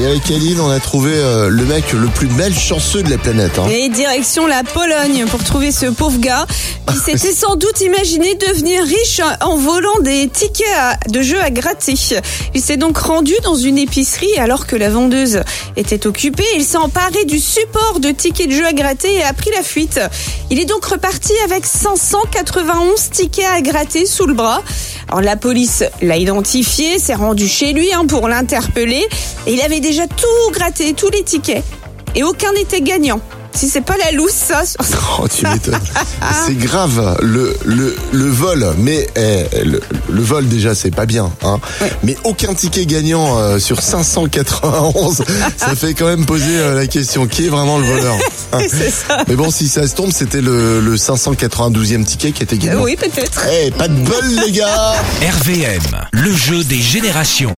Et avec Aline, on a trouvé euh, le mec le plus malchanceux de la planète. Hein. Et direction la Pologne pour trouver ce pauvre gars qui s'était sans doute imaginé devenir riche en volant des tickets à- de jeux à gratter. Il s'est donc rendu dans une épicerie alors que la vendeuse était occupée. Il s'est emparé du support de tickets de jeux à gratter et a pris la fuite. Il est donc reparti avec 591 tickets à gratter sous le bras. Alors la police l'a identifié, s'est rendu chez lui hein, pour l'interpeller et il avait déjà tout gratté, tous les tickets et aucun n'était gagnant. Si c'est pas la loose, ça. sur- Oh, tu m'étonnes. c'est grave, le, le, le vol. Mais eh, le, le vol, déjà, c'est pas bien. Hein. Mais aucun ticket gagnant euh, sur 591, ça fait quand même poser euh, la question. Qui est vraiment le voleur c'est ça. Mais bon, si ça se tombe, c'était le, le 592e ticket qui était gagnant. Oui, peut-être. Eh, pas de bol, les gars RVM, le jeu des générations.